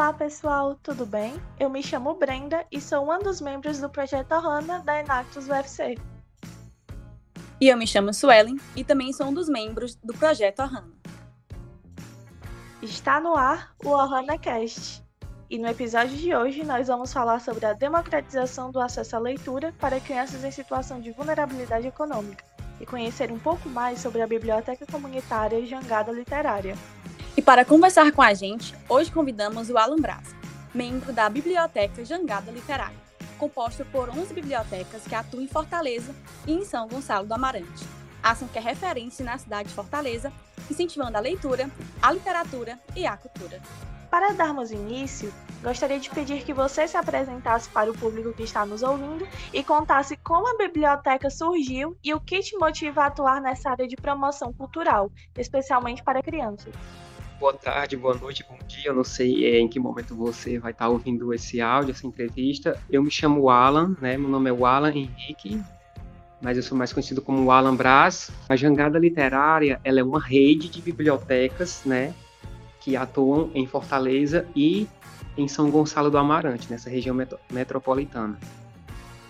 Olá pessoal, tudo bem? Eu me chamo Brenda e sou uma dos membros do projeto Ohana da Enactus UFC. E eu me chamo Suelen e também sou um dos membros do projeto Ohana. Está no ar o Ohana Cast. E no episódio de hoje nós vamos falar sobre a democratização do acesso à leitura para crianças em situação de vulnerabilidade econômica e conhecer um pouco mais sobre a Biblioteca Comunitária Jangada Literária. Para conversar com a gente, hoje convidamos o Alan Braz, membro da Biblioteca Jangada Literária, composta por 11 bibliotecas que atuam em Fortaleza e em São Gonçalo do Amarante. Ação que é referência na cidade de Fortaleza, incentivando a leitura, a literatura e a cultura. Para darmos início, gostaria de pedir que você se apresentasse para o público que está nos ouvindo e contasse como a biblioteca surgiu e o que te motiva a atuar nessa área de promoção cultural, especialmente para crianças boa tarde, boa noite, bom dia. Eu não sei é, em que momento você vai estar ouvindo esse áudio, essa entrevista. Eu me chamo Alan, né? Meu nome é Alan Henrique, mas eu sou mais conhecido como Alan Braz. A Jangada Literária, ela é uma rede de bibliotecas, né? Que atuam em Fortaleza e em São Gonçalo do Amarante, nessa região metropolitana.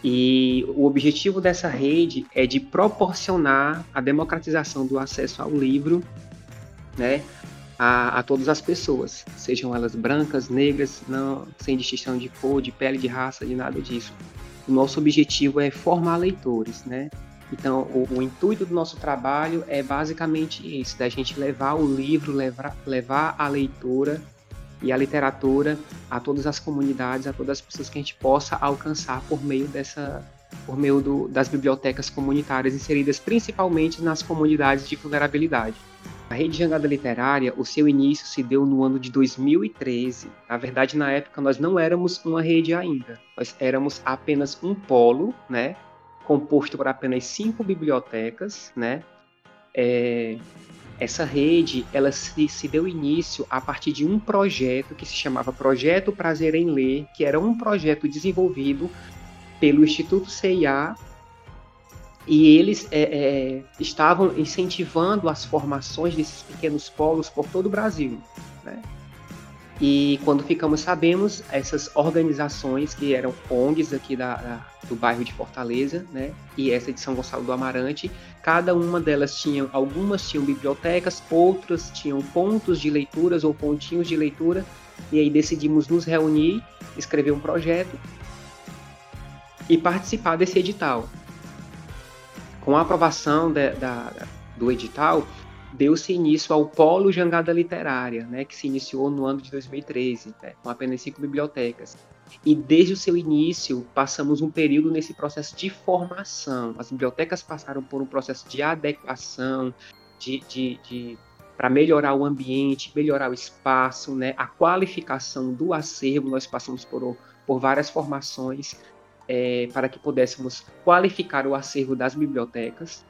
E o objetivo dessa rede é de proporcionar a democratização do acesso ao livro, né, a, a todas as pessoas, sejam elas brancas, negras, não, sem distinção de cor, de pele, de raça, de nada disso. O nosso objetivo é formar leitores, né? Então, o, o, intuito do nosso trabalho é basicamente isso, da gente levar o livro, levar, levar a leitura e a literatura a todas as comunidades, a todas as pessoas que a gente possa alcançar por meio dessa, por meio do, das bibliotecas comunitárias inseridas principalmente nas comunidades de vulnerabilidade. A rede Jangada Literária, o seu início se deu no ano de 2013. Na verdade, na época nós não éramos uma rede ainda. Nós éramos apenas um polo, né, composto por apenas cinco bibliotecas, né. É, essa rede, ela se, se deu início a partir de um projeto que se chamava Projeto Prazer em Ler, que era um projeto desenvolvido pelo Instituto CIA e eles é, é, estavam incentivando as formações desses pequenos polos por todo o Brasil. Né? E quando ficamos sabemos, essas organizações que eram ONGs aqui da, da, do bairro de Fortaleza, né, e essa de São Gonçalo do Amarante, cada uma delas tinha, algumas tinham bibliotecas, outras tinham pontos de leituras ou pontinhos de leitura, e aí decidimos nos reunir, escrever um projeto e participar desse edital com a aprovação de, da, do edital, deu-se início ao Polo Jangada Literária, né, que se iniciou no ano de 2013, né, com apenas cinco bibliotecas. E desde o seu início, passamos um período nesse processo de formação. As bibliotecas passaram por um processo de adequação, de, de, de para melhorar o ambiente, melhorar o espaço, né, a qualificação do acervo. Nós passamos por, por várias formações é, para que pudéssemos qualificar o acervo das bibliotecas.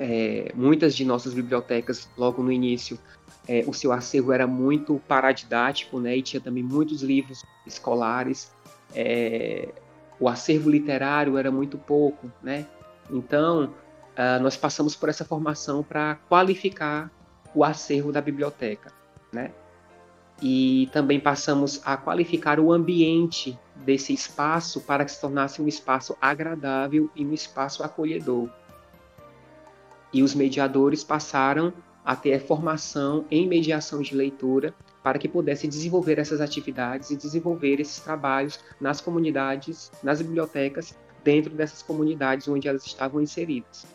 É, muitas de nossas bibliotecas, logo no início, é, o seu acervo era muito paradidático, né, e tinha também muitos livros escolares. É, o acervo literário era muito pouco, né? Então, uh, nós passamos por essa formação para qualificar o acervo da biblioteca, né? e também passamos a qualificar o ambiente desse espaço para que se tornasse um espaço agradável e um espaço acolhedor. E os mediadores passaram a ter formação em mediação de leitura para que pudessem desenvolver essas atividades e desenvolver esses trabalhos nas comunidades, nas bibliotecas, dentro dessas comunidades onde elas estavam inseridas.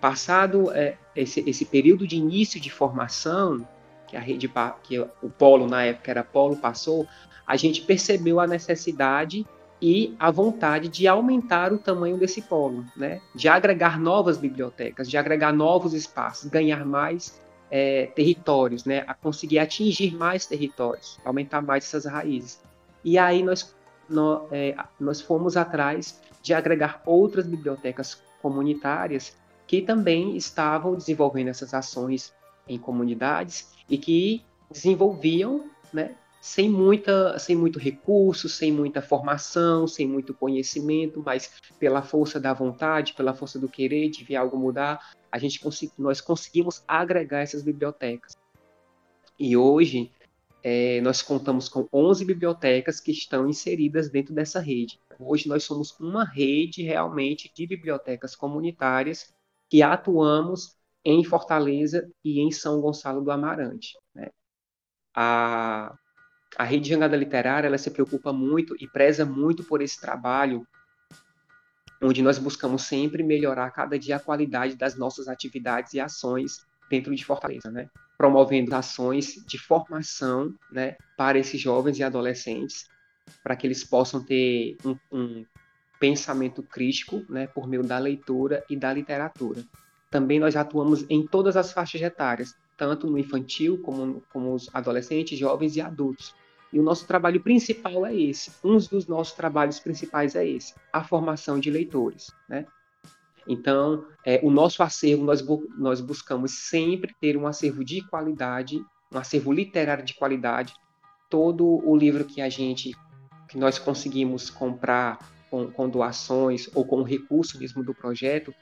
Passado é, esse, esse período de início de formação, que a rede que o polo na época era polo passou, a gente percebeu a necessidade e a vontade de aumentar o tamanho desse polo, né? De agregar novas bibliotecas, de agregar novos espaços, ganhar mais é, territórios, né? A conseguir atingir mais territórios, aumentar mais essas raízes. E aí nós nós, é, nós fomos atrás de agregar outras bibliotecas comunitárias que também estavam desenvolvendo essas ações em comunidades e que desenvolviam, né, sem muita, sem muito recurso, sem muita formação, sem muito conhecimento, mas pela força da vontade, pela força do querer de ver algo mudar, a gente nós conseguimos agregar essas bibliotecas. E hoje é, nós contamos com 11 bibliotecas que estão inseridas dentro dessa rede. Hoje nós somos uma rede realmente de bibliotecas comunitárias que atuamos em Fortaleza e em São Gonçalo do Amarante. Né? A, a rede Jangada Literária ela se preocupa muito e preza muito por esse trabalho onde nós buscamos sempre melhorar cada dia a qualidade das nossas atividades e ações dentro de Fortaleza, né? Promovendo ações de formação, né, para esses jovens e adolescentes, para que eles possam ter um, um pensamento crítico, né, por meio da leitura e da literatura. Também nós atuamos em todas as faixas etárias, tanto no infantil como, como os adolescentes, jovens e adultos. E o nosso trabalho principal é esse. Um dos nossos trabalhos principais é esse: a formação de leitores. Né? Então, é, o nosso acervo, nós, nós buscamos sempre ter um acervo de qualidade, um acervo literário de qualidade. Todo o livro que a gente, que nós conseguimos comprar com, com doações ou com o recurso mesmo do projeto,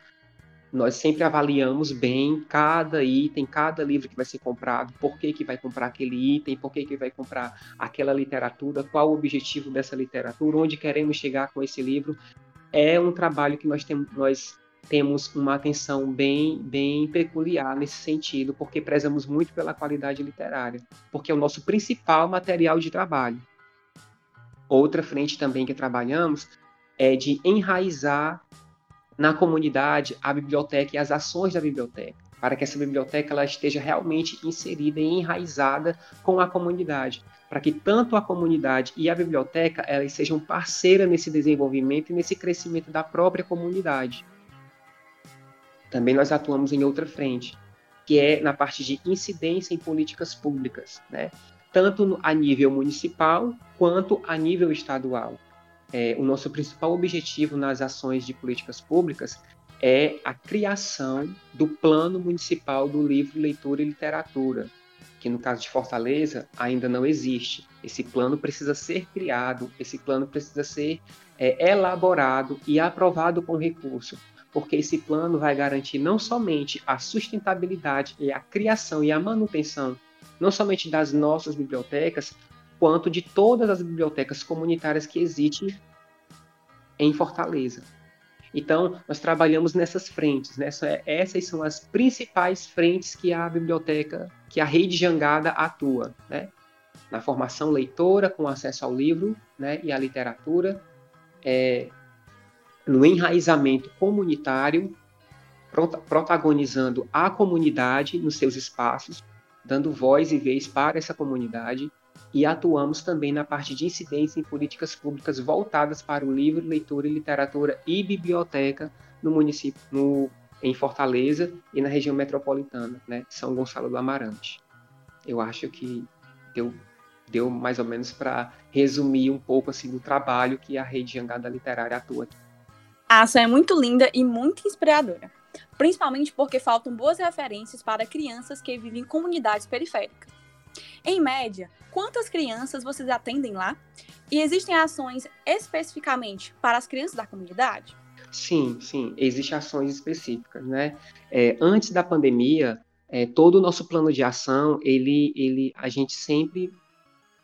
nós sempre avaliamos bem cada item, cada livro que vai ser comprado, por que, que vai comprar aquele item, por que, que vai comprar aquela literatura, qual o objetivo dessa literatura, onde queremos chegar com esse livro. É um trabalho que nós temos, nós temos uma atenção bem, bem peculiar nesse sentido, porque prezamos muito pela qualidade literária, porque é o nosso principal material de trabalho. Outra frente também que trabalhamos é de enraizar na comunidade a biblioteca e as ações da biblioteca, para que essa biblioteca ela esteja realmente inserida e enraizada com a comunidade, para que tanto a comunidade e a biblioteca elas sejam parceiras nesse desenvolvimento e nesse crescimento da própria comunidade. Também nós atuamos em outra frente, que é na parte de incidência em políticas públicas, né? tanto a nível municipal quanto a nível estadual é, o nosso principal objetivo nas ações de políticas públicas é a criação do Plano Municipal do Livro, Leitura e Literatura, que no caso de Fortaleza ainda não existe. Esse plano precisa ser criado, esse plano precisa ser é, elaborado e aprovado com recurso, porque esse plano vai garantir não somente a sustentabilidade e a criação e a manutenção, não somente das nossas bibliotecas, quanto de todas as bibliotecas comunitárias que existem em Fortaleza. Então, nós trabalhamos nessas frentes, né? essas são as principais frentes que a biblioteca, que a rede Jangada atua, né? Na formação leitora, com acesso ao livro né? e à literatura, é, no enraizamento comunitário, protagonizando a comunidade nos seus espaços, dando voz e vez para essa comunidade, e atuamos também na parte de incidência em políticas públicas voltadas para o livro, leitura, literatura e biblioteca no município, no, em Fortaleza e na região metropolitana, né, São Gonçalo do Amarante. Eu acho que deu, deu mais ou menos para resumir um pouco assim do trabalho que a rede Jangada Literária atua. A ação é muito linda e muito inspiradora, principalmente porque faltam boas referências para crianças que vivem em comunidades periféricas. Em média, quantas crianças vocês atendem lá? E existem ações especificamente para as crianças da comunidade? Sim, sim, existem ações específicas, né? É, antes da pandemia, é, todo o nosso plano de ação, ele, ele, a gente sempre,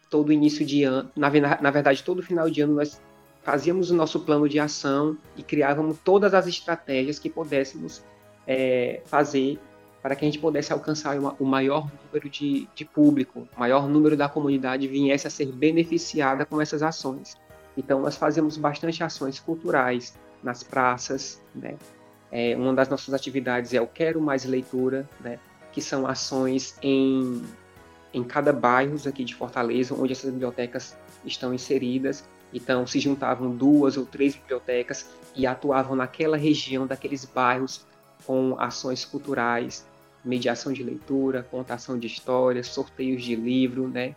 todo início de ano, na, na verdade, todo final de ano, nós fazíamos o nosso plano de ação e criávamos todas as estratégias que pudéssemos é, fazer para que a gente pudesse alcançar o maior número de, de público, o maior número da comunidade viesse a ser beneficiada com essas ações. Então, nós fazemos bastante ações culturais nas praças, né? É, uma das nossas atividades é o Quero Mais Leitura, né? que são ações em, em cada bairro aqui de Fortaleza, onde essas bibliotecas estão inseridas. Então, se juntavam duas ou três bibliotecas e atuavam naquela região, daqueles bairros, com ações culturais, mediação de leitura, contação de histórias, sorteios de livro, né?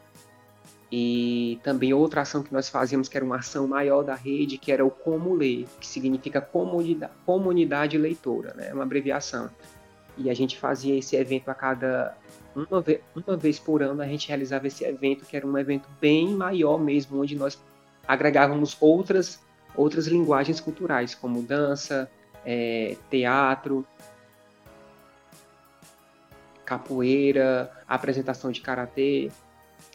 E também outra ação que nós fazíamos, que era uma ação maior da rede, que era o Como Ler, que significa comunidade, comunidade leitora, né? É uma abreviação. E a gente fazia esse evento a cada uma vez, uma vez por ano, a gente realizava esse evento, que era um evento bem maior mesmo, onde nós agregávamos outras, outras linguagens culturais, como dança, é, teatro, capoeira, apresentação de karatê.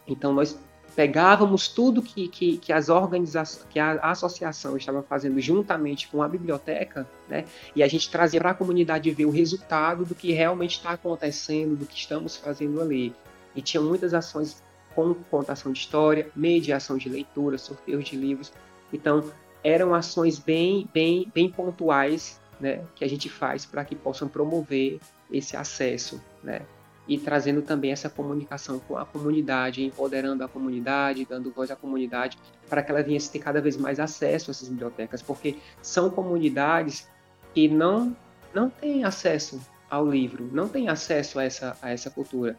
Então nós pegávamos tudo que, que, que as organizações, que a associação estava fazendo juntamente com a biblioteca, né, e a gente trazia para a comunidade ver o resultado do que realmente está acontecendo, do que estamos fazendo ali. E tinha muitas ações com contação de história, mediação de leitura, sorteios de livros. Então, eram ações bem, bem, bem pontuais né, que a gente faz para que possam promover esse acesso, né, e trazendo também essa comunicação com a comunidade, empoderando a comunidade, dando voz à comunidade, para que ela viesse ter cada vez mais acesso a essas bibliotecas, porque são comunidades que não, não têm acesso ao livro, não têm acesso a essa, a essa cultura.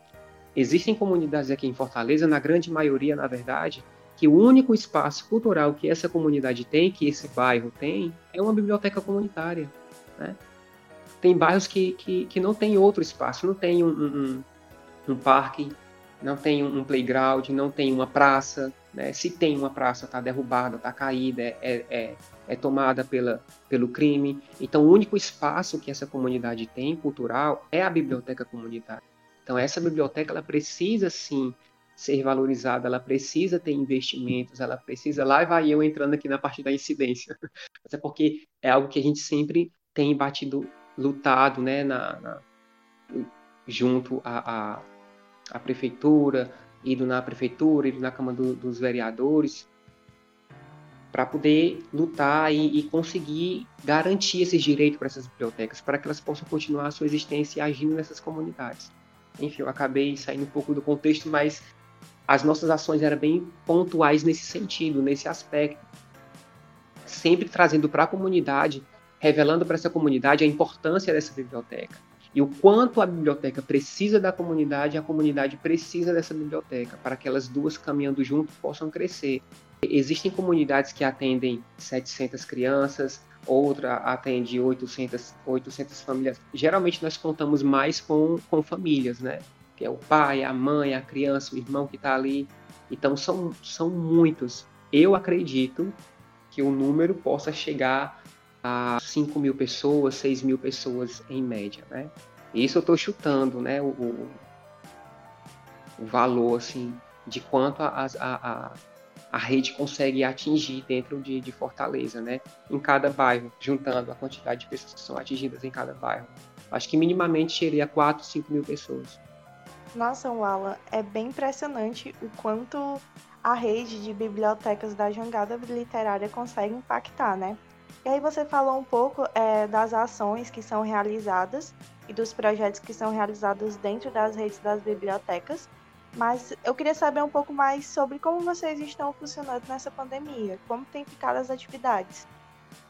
Existem comunidades aqui em Fortaleza, na grande maioria, na verdade, que o único espaço cultural que essa comunidade tem, que esse bairro tem, é uma biblioteca comunitária. Né? Tem bairros que, que, que não tem outro espaço, não tem um, um, um parque, não tem um playground, não tem uma praça. Né? Se tem uma praça, está derrubada, está caída, é, é, é tomada pela, pelo crime. Então, o único espaço que essa comunidade tem cultural é a biblioteca comunitária. Então, essa biblioteca ela precisa sim ser valorizada, ela precisa ter investimentos, ela precisa. Lá vai eu entrando aqui na parte da incidência, até porque é algo que a gente sempre tem batido, lutado, né, na, na junto à, prefeitura, ido na prefeitura, ido na Câmara do, dos Vereadores, para poder lutar e, e, conseguir garantir esses direitos para essas bibliotecas, para que elas possam continuar a sua existência agindo nessas comunidades. Enfim, eu acabei saindo um pouco do contexto, mas as nossas ações eram bem pontuais nesse sentido, nesse aspecto. Sempre trazendo para a comunidade, revelando para essa comunidade a importância dessa biblioteca. E o quanto a biblioteca precisa da comunidade, a comunidade precisa dessa biblioteca, para que elas duas caminhando junto possam crescer. Existem comunidades que atendem 700 crianças, outra atende 800, 800 famílias. Geralmente nós contamos mais com, com famílias, né? Que é o pai, a mãe, a criança, o irmão que está ali. Então são, são muitos. Eu acredito que o número possa chegar a 5 mil pessoas, 6 mil pessoas em média, né? Isso eu estou chutando, né? O, o, o, valor, assim, de quanto a, a, a a rede consegue atingir dentro de, de, Fortaleza, né? Em cada bairro, juntando a quantidade de pessoas que são atingidas em cada bairro. Acho que minimamente seria 4, 5 mil pessoas. Nossa, Wala, é bem impressionante o quanto a rede de bibliotecas da Jangada Literária consegue impactar, né? E aí você falou um pouco é, das ações que são realizadas e dos projetos que são realizados dentro das redes das bibliotecas. Mas eu queria saber um pouco mais sobre como vocês estão funcionando nessa pandemia, como tem ficado as atividades.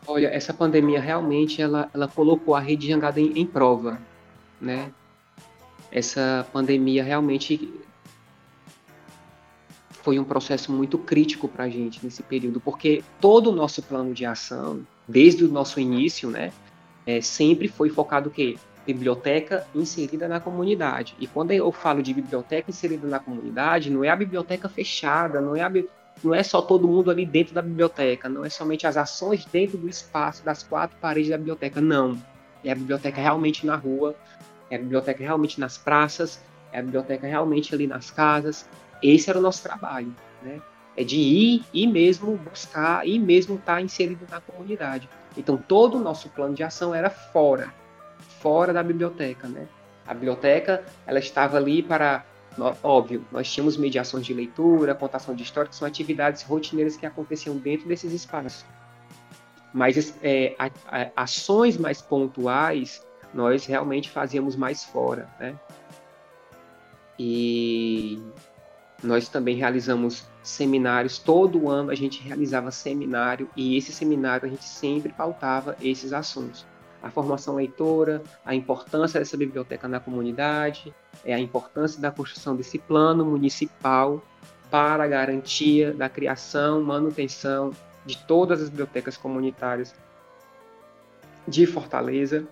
Olha, essa pandemia realmente ela, ela colocou a rede Jangada em, em prova, né? Essa pandemia realmente foi um processo muito crítico para a gente nesse período, porque todo o nosso plano de ação, desde o nosso início, né, é, sempre foi focado o quê? biblioteca inserida na comunidade. E quando eu falo de biblioteca inserida na comunidade, não é a biblioteca fechada, não é, a, não é só todo mundo ali dentro da biblioteca, não é somente as ações dentro do espaço, das quatro paredes da biblioteca, não. É a biblioteca realmente na rua, é a biblioteca realmente nas praças, é a biblioteca realmente ali nas casas. Esse era o nosso trabalho, né? É de ir e mesmo buscar e mesmo estar tá inserido na comunidade. Então todo o nosso plano de ação era fora, fora da biblioteca, né? A biblioteca, ela estava ali para, óbvio, nós tínhamos mediações de leitura, contação de história, que são atividades rotineiras que aconteciam dentro desses espaços. Mas é, ações mais pontuais, nós realmente fazíamos mais fora, né? E nós também realizamos seminários, todo ano a gente realizava seminário e esse seminário a gente sempre pautava esses assuntos a formação leitora, a importância dessa biblioteca na comunidade, é a importância da construção desse plano municipal para a garantia da criação, manutenção de todas as bibliotecas comunitárias de Fortaleza.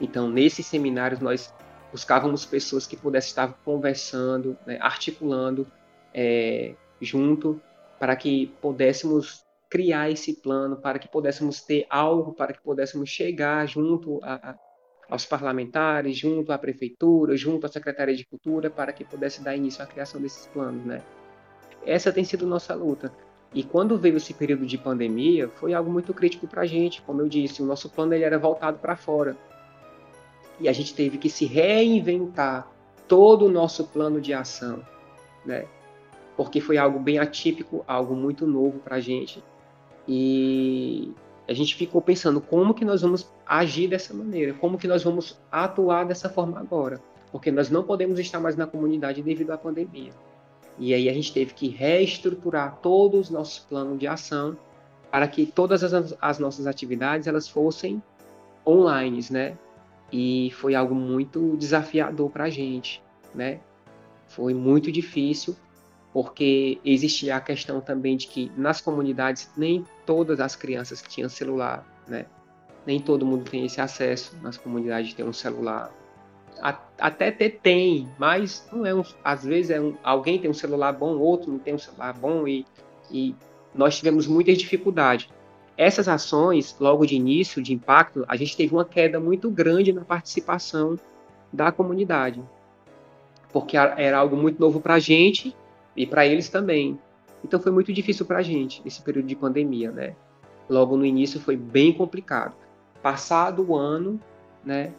Então, nesses seminários, nós buscávamos pessoas que pudessem estar conversando, né, articulando é, junto, para que pudéssemos criar esse plano para que pudéssemos ter algo, para que pudéssemos chegar junto a, a, aos parlamentares, junto à prefeitura, junto à Secretaria de Cultura, para que pudesse dar início à criação desses planos, né? Essa tem sido nossa luta. E quando veio esse período de pandemia, foi algo muito crítico para a gente. Como eu disse, o nosso plano ele era voltado para fora. E a gente teve que se reinventar todo o nosso plano de ação, né? Porque foi algo bem atípico, algo muito novo para a gente. E a gente ficou pensando como que nós vamos agir dessa maneira, como que nós vamos atuar dessa forma agora, porque nós não podemos estar mais na comunidade devido à pandemia. E aí a gente teve que reestruturar todos os nossos planos de ação para que todas as, as nossas atividades elas fossem online, né? E foi algo muito desafiador para a gente, né? Foi muito difícil porque existia a questão também de que nas comunidades nem todas as crianças tinham celular, né? Nem todo mundo tem esse acesso nas comunidades ter um celular. até ter tem, mas não é um, às vezes é um, alguém tem um celular bom, outro não tem um celular bom e, e nós tivemos muita dificuldade. Essas ações, logo de início, de impacto, a gente teve uma queda muito grande na participação da comunidade, porque era algo muito novo para a gente e para eles também. Então foi muito difícil para a gente esse período de pandemia, né? Logo no início foi bem complicado. Passado o ano, né?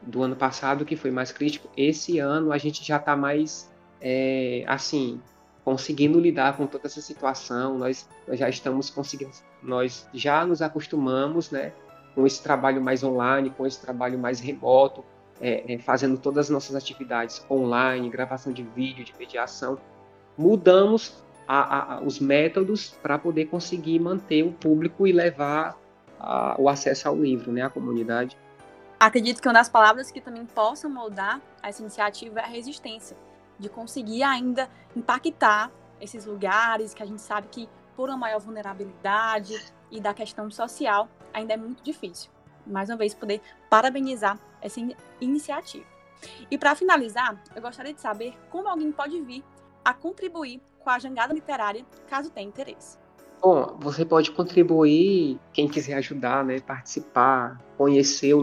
Do ano passado que foi mais crítico, esse ano a gente já está mais é, assim conseguindo lidar com toda essa situação. Nós, nós já estamos conseguindo, nós já nos acostumamos, né? Com esse trabalho mais online, com esse trabalho mais remoto, é, é, fazendo todas as nossas atividades online, gravação de vídeo, de mediação mudamos a, a, os métodos para poder conseguir manter o público e levar a, o acesso ao livro, né, à comunidade. Acredito que uma das palavras que também possam moldar essa iniciativa é a resistência, de conseguir ainda impactar esses lugares que a gente sabe que por uma maior vulnerabilidade e da questão social ainda é muito difícil. Mais uma vez poder parabenizar essa iniciativa. E para finalizar, eu gostaria de saber como alguém pode vir a contribuir com a jangada literária, caso tenha interesse. Bom, você pode contribuir, quem quiser ajudar, né, participar, conhecer o,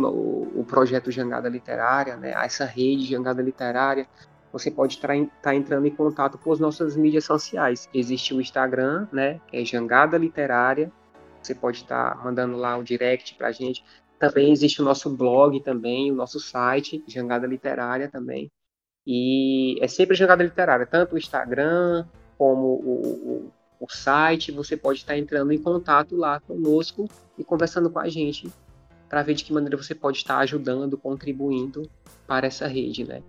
o projeto Jangada Literária, né, essa rede Jangada Literária, você pode estar tá entrando em contato com as nossas mídias sociais. Existe o Instagram, né, que é Jangada Literária, você pode estar tá mandando lá o direct para a gente. Também existe o nosso blog também, o nosso site, Jangada Literária também. E é sempre jogada literária, tanto o Instagram como o, o, o site. Você pode estar entrando em contato lá conosco e conversando com a gente para ver de que maneira você pode estar ajudando, contribuindo para essa rede, né?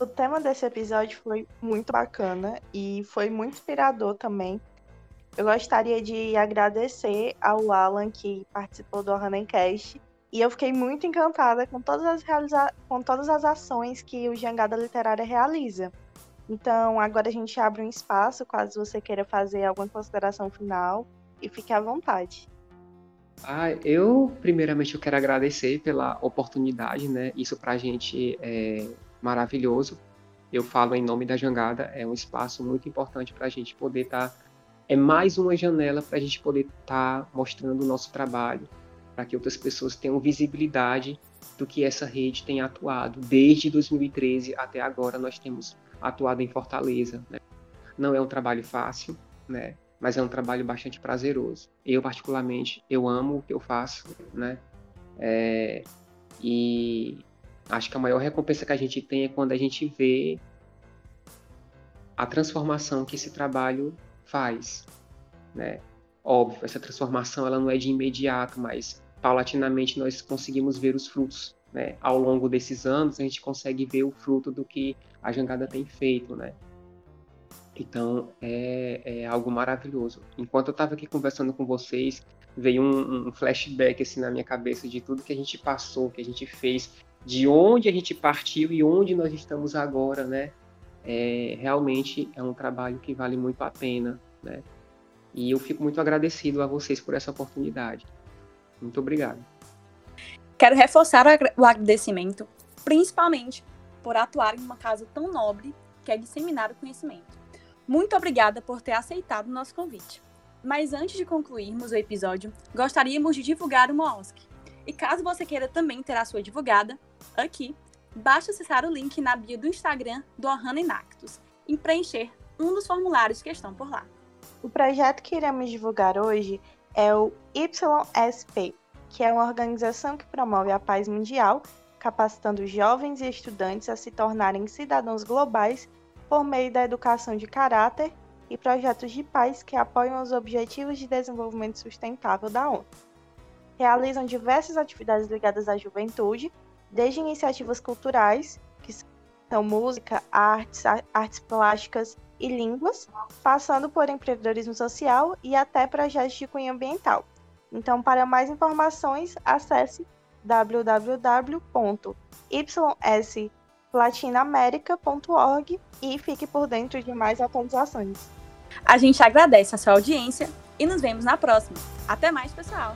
O tema desse episódio foi muito bacana e foi muito inspirador também. Eu gostaria de agradecer ao Alan que participou do Orhanencast e eu fiquei muito encantada com todas as, realiza... com todas as ações que o Jangada Literária realiza. Então, agora a gente abre um espaço, caso você queira fazer alguma consideração final, e fique à vontade. Ah, eu, primeiramente, eu quero agradecer pela oportunidade, né? Isso para a gente é maravilhoso. Eu falo em nome da Jangada, é um espaço muito importante para a gente poder estar. Tá... É mais uma janela para a gente poder estar tá mostrando o nosso trabalho, para que outras pessoas tenham visibilidade do que essa rede tem atuado. Desde 2013 até agora nós temos atuado em Fortaleza. Né? Não é um trabalho fácil, né? mas é um trabalho bastante prazeroso. Eu particularmente eu amo o que eu faço, né? É... e acho que a maior recompensa que a gente tem é quando a gente vê a transformação que esse trabalho faz, né? Óbvio, essa transformação ela não é de imediato, mas paulatinamente nós conseguimos ver os frutos. Né? Ao longo desses anos, a gente consegue ver o fruto do que a jangada tem feito. Né? Então, é, é algo maravilhoso. Enquanto eu estava aqui conversando com vocês, veio um, um, flashback assim na minha cabeça de tudo que a gente passou, que a gente fez, de onde a gente partiu e onde nós estamos agora, né? É, realmente é um trabalho que vale muito a pena, né? E eu fico muito agradecido a vocês por essa oportunidade. Muito obrigado. Quero reforçar o agradecimento, principalmente por atuar em uma casa tão nobre que é disseminar o conhecimento. Muito obrigada por ter aceitado o nosso convite. Mas antes de concluirmos o episódio, gostaríamos de divulgar uma OSC. E caso você queira também ter a sua divulgada, aqui, basta acessar o link na bio do Instagram do Ohana Inactus e preencher um dos formulários que estão por lá. O projeto que iremos divulgar hoje é o YSP, que é uma organização que promove a paz mundial, capacitando jovens e estudantes a se tornarem cidadãos globais por meio da educação de caráter e projetos de paz que apoiam os Objetivos de Desenvolvimento Sustentável da ONU. Realizam diversas atividades ligadas à juventude, desde iniciativas culturais, que são música, artes, artes plásticas e línguas, passando por empreendedorismo social e até projetos de cunho ambiental. Então, para mais informações, acesse www.yslatinaamerica.org e fique por dentro de mais atualizações. A gente agradece a sua audiência e nos vemos na próxima. Até mais, pessoal!